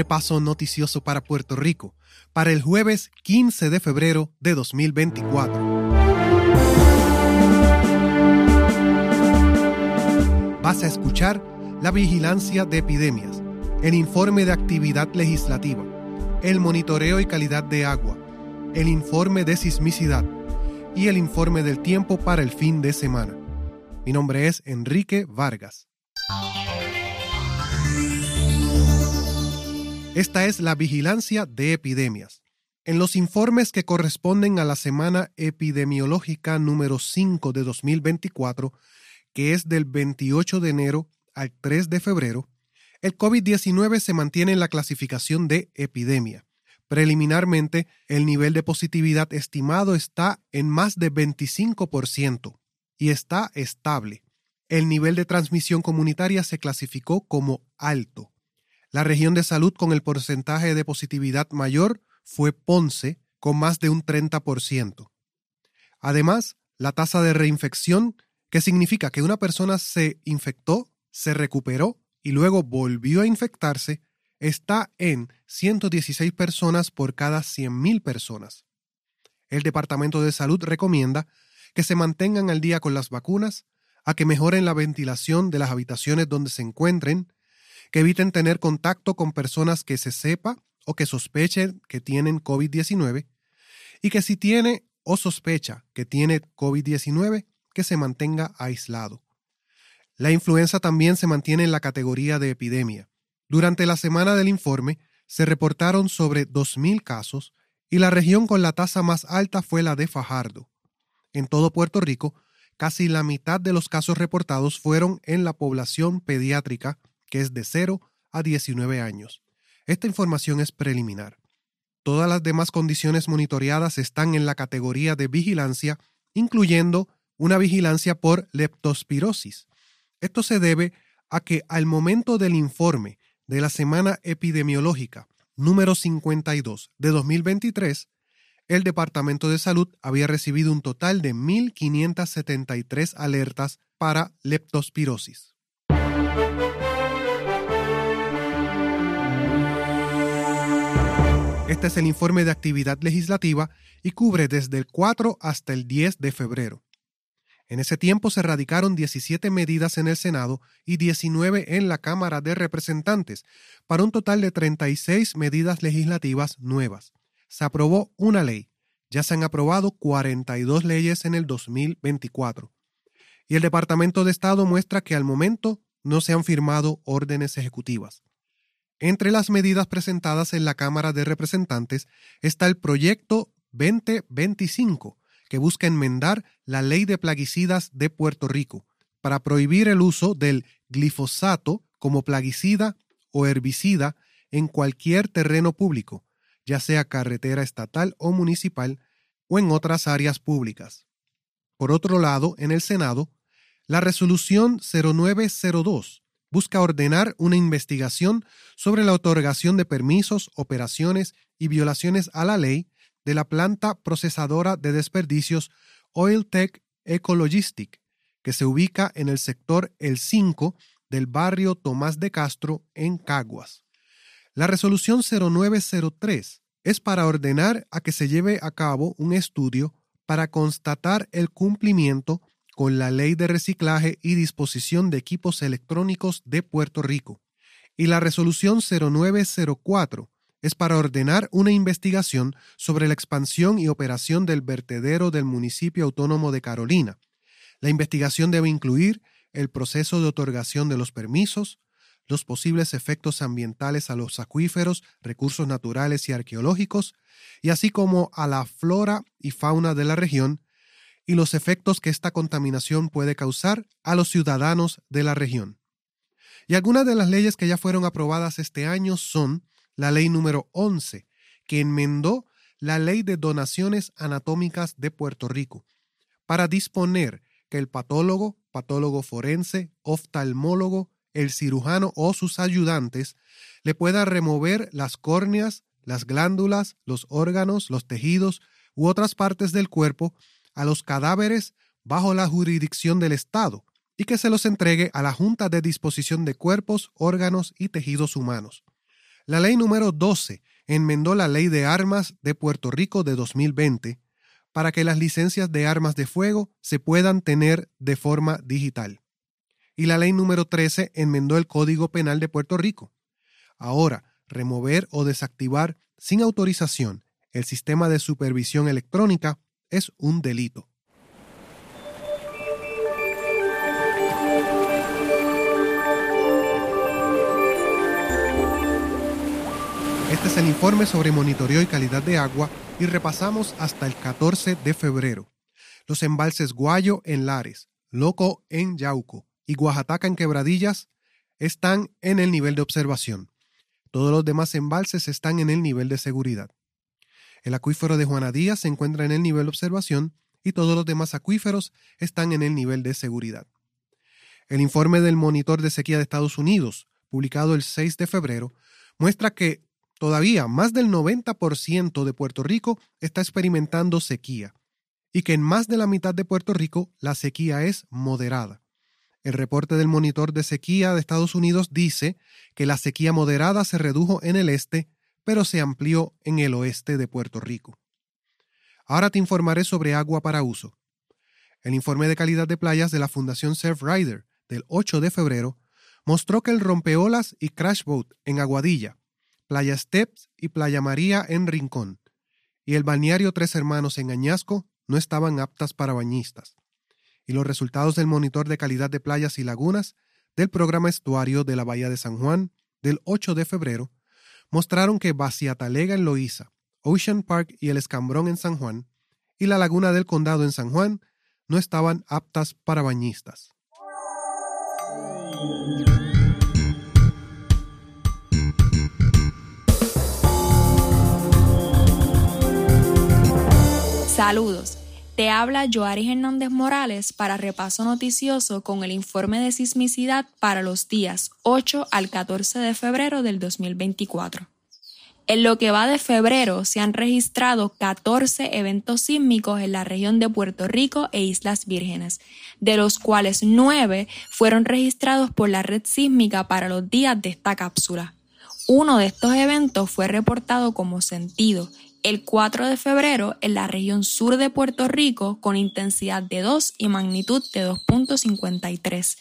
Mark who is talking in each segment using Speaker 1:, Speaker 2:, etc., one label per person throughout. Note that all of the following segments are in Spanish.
Speaker 1: repaso noticioso para Puerto Rico para el jueves 15 de febrero de 2024. Vas a escuchar la vigilancia de epidemias, el informe de actividad legislativa, el monitoreo y calidad de agua, el informe de sismicidad y el informe del tiempo para el fin de semana. Mi nombre es Enrique Vargas. Esta es la vigilancia de epidemias. En los informes que corresponden a la semana epidemiológica número 5 de 2024, que es del 28 de enero al 3 de febrero, el COVID-19 se mantiene en la clasificación de epidemia. Preliminarmente, el nivel de positividad estimado está en más de 25% y está estable. El nivel de transmisión comunitaria se clasificó como alto. La región de salud con el porcentaje de positividad mayor fue Ponce, con más de un 30%. Además, la tasa de reinfección, que significa que una persona se infectó, se recuperó y luego volvió a infectarse, está en 116 personas por cada 100.000 personas. El Departamento de Salud recomienda que se mantengan al día con las vacunas, a que mejoren la ventilación de las habitaciones donde se encuentren, que eviten tener contacto con personas que se sepa o que sospechen que tienen COVID-19 y que si tiene o sospecha que tiene COVID-19, que se mantenga aislado. La influenza también se mantiene en la categoría de epidemia. Durante la semana del informe se reportaron sobre 2.000 casos y la región con la tasa más alta fue la de Fajardo. En todo Puerto Rico, casi la mitad de los casos reportados fueron en la población pediátrica que es de 0 a 19 años. Esta información es preliminar. Todas las demás condiciones monitoreadas están en la categoría de vigilancia, incluyendo una vigilancia por leptospirosis. Esto se debe a que al momento del informe de la semana epidemiológica número 52 de 2023, el Departamento de Salud había recibido un total de 1.573 alertas para leptospirosis. Este es el informe de actividad legislativa y cubre desde el 4 hasta el 10 de febrero. En ese tiempo se radicaron 17 medidas en el Senado y 19 en la Cámara de Representantes, para un total de 36 medidas legislativas nuevas. Se aprobó una ley. Ya se han aprobado 42 leyes en el 2024. Y el Departamento de Estado muestra que al momento no se han firmado órdenes ejecutivas. Entre las medidas presentadas en la Cámara de Representantes está el proyecto 2025, que busca enmendar la ley de plaguicidas de Puerto Rico para prohibir el uso del glifosato como plaguicida o herbicida en cualquier terreno público, ya sea carretera estatal o municipal o en otras áreas públicas. Por otro lado, en el Senado, la resolución 0902 busca ordenar una investigación sobre la otorgación de permisos, operaciones y violaciones a la ley de la planta procesadora de desperdicios Oiltech Ecologistic, que se ubica en el sector El 5 del barrio Tomás de Castro en Caguas. La resolución 0903 es para ordenar a que se lleve a cabo un estudio para constatar el cumplimiento con la Ley de Reciclaje y Disposición de Equipos Electrónicos de Puerto Rico. Y la resolución 0904 es para ordenar una investigación sobre la expansión y operación del vertedero del municipio autónomo de Carolina. La investigación debe incluir el proceso de otorgación de los permisos, los posibles efectos ambientales a los acuíferos, recursos naturales y arqueológicos, y así como a la flora y fauna de la región, y los efectos que esta contaminación puede causar a los ciudadanos de la región. Y algunas de las leyes que ya fueron aprobadas este año son la ley número 11, que enmendó la ley de donaciones anatómicas de Puerto Rico, para disponer que el patólogo, patólogo forense, oftalmólogo, el cirujano o sus ayudantes le pueda remover las córneas, las glándulas, los órganos, los tejidos u otras partes del cuerpo a los cadáveres bajo la jurisdicción del Estado y que se los entregue a la Junta de Disposición de Cuerpos, Órganos y Tejidos Humanos. La ley número 12 enmendó la ley de armas de Puerto Rico de 2020 para que las licencias de armas de fuego se puedan tener de forma digital. Y la ley número 13 enmendó el Código Penal de Puerto Rico. Ahora, remover o desactivar sin autorización el sistema de supervisión electrónica es un delito. Este es el informe sobre monitoreo y calidad de agua y repasamos hasta el 14 de febrero. Los embalses Guayo en Lares, Loco en Yauco y Oaxaca en Quebradillas están en el nivel de observación. Todos los demás embalses están en el nivel de seguridad. El acuífero de Juana Díaz se encuentra en el nivel de observación y todos los demás acuíferos están en el nivel de seguridad. El informe del Monitor de Sequía de Estados Unidos, publicado el 6 de febrero, muestra que Todavía más del 90% de Puerto Rico está experimentando sequía y que en más de la mitad de Puerto Rico la sequía es moderada. El reporte del monitor de sequía de Estados Unidos dice que la sequía moderada se redujo en el este, pero se amplió en el oeste de Puerto Rico. Ahora te informaré sobre agua para uso. El informe de calidad de playas de la Fundación Surf Rider del 8 de febrero mostró que el rompeolas y crash boat en Aguadilla Playa Steps y Playa María en Rincón, y el balneario Tres Hermanos en Añasco no estaban aptas para bañistas. Y los resultados del monitor de calidad de playas y lagunas del programa estuario de la Bahía de San Juan del 8 de febrero mostraron que Baciatalega en Loíza, Ocean Park y el Escambrón en San Juan y la Laguna del Condado en San Juan no estaban aptas para bañistas.
Speaker 2: Saludos. Te habla Joaris Hernández Morales para repaso noticioso con el informe de sismicidad para los días 8 al 14 de febrero del 2024. En lo que va de febrero se han registrado 14 eventos sísmicos en la región de Puerto Rico e Islas Vírgenes, de los cuales 9 fueron registrados por la red sísmica para los días de esta cápsula. Uno de estos eventos fue reportado como sentido el 4 de febrero en la región sur de Puerto Rico con intensidad de 2 y magnitud de 2.53.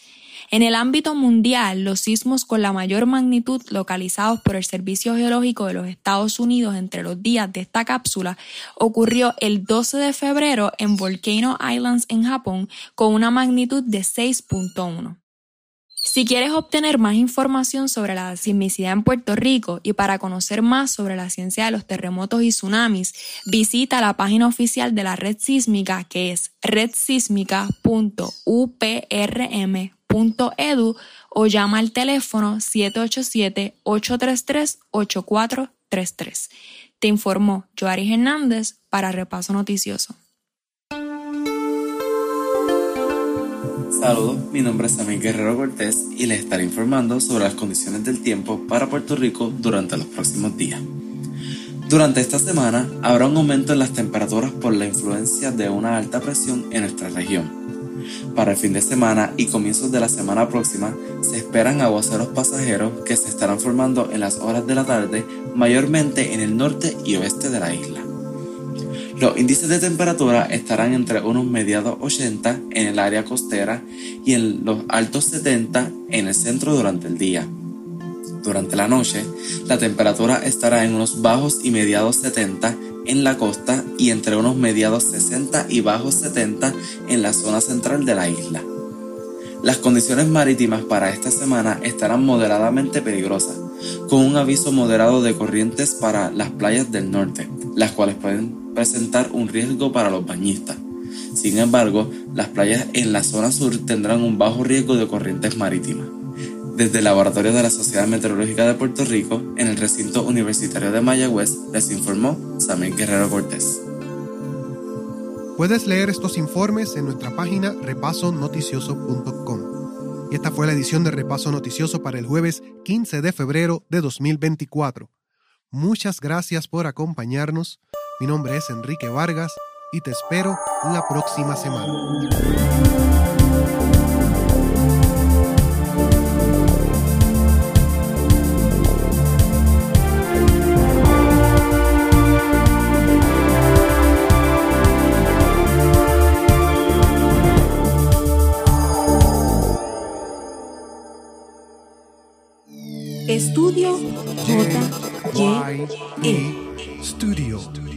Speaker 2: En el ámbito mundial, los sismos con la mayor magnitud localizados por el Servicio Geológico de los Estados Unidos entre los días de esta cápsula ocurrió el 12 de febrero en Volcano Islands en Japón con una magnitud de 6.1. Si quieres obtener más información sobre la sismicidad en Puerto Rico y para conocer más sobre la ciencia de los terremotos y tsunamis, visita la página oficial de la red sísmica que es redsísmica.uprm.edu o llama al teléfono 787-833-8433. Te informó Joari Hernández para Repaso Noticioso.
Speaker 3: Saludos, mi nombre es Samuel Guerrero Cortés y les estaré informando sobre las condiciones del tiempo para Puerto Rico durante los próximos días. Durante esta semana habrá un aumento en las temperaturas por la influencia de una alta presión en nuestra región. Para el fin de semana y comienzos de la semana próxima se esperan aguaceros pasajeros que se estarán formando en las horas de la tarde, mayormente en el norte y oeste de la isla. Los índices de temperatura estarán entre unos mediados 80 en el área costera y en los altos 70 en el centro durante el día. Durante la noche, la temperatura estará en unos bajos y mediados 70 en la costa y entre unos mediados 60 y bajos 70 en la zona central de la isla. Las condiciones marítimas para esta semana estarán moderadamente peligrosas, con un aviso moderado de corrientes para las playas del norte, las cuales pueden presentar un riesgo para los bañistas. Sin embargo, las playas en la zona sur tendrán un bajo riesgo de corrientes marítimas. Desde el Laboratorio de la Sociedad Meteorológica de Puerto Rico, en el recinto universitario de Mayagüez, les informó Samuel Guerrero Cortés.
Speaker 1: Puedes leer estos informes en nuestra página repasonoticioso.com. Y esta fue la edición de Repaso Noticioso para el jueves 15 de febrero de 2024. Muchas gracias por acompañarnos. Mi nombre es Enrique Vargas y te espero la próxima semana.
Speaker 2: Estudio J,
Speaker 1: E. Studio.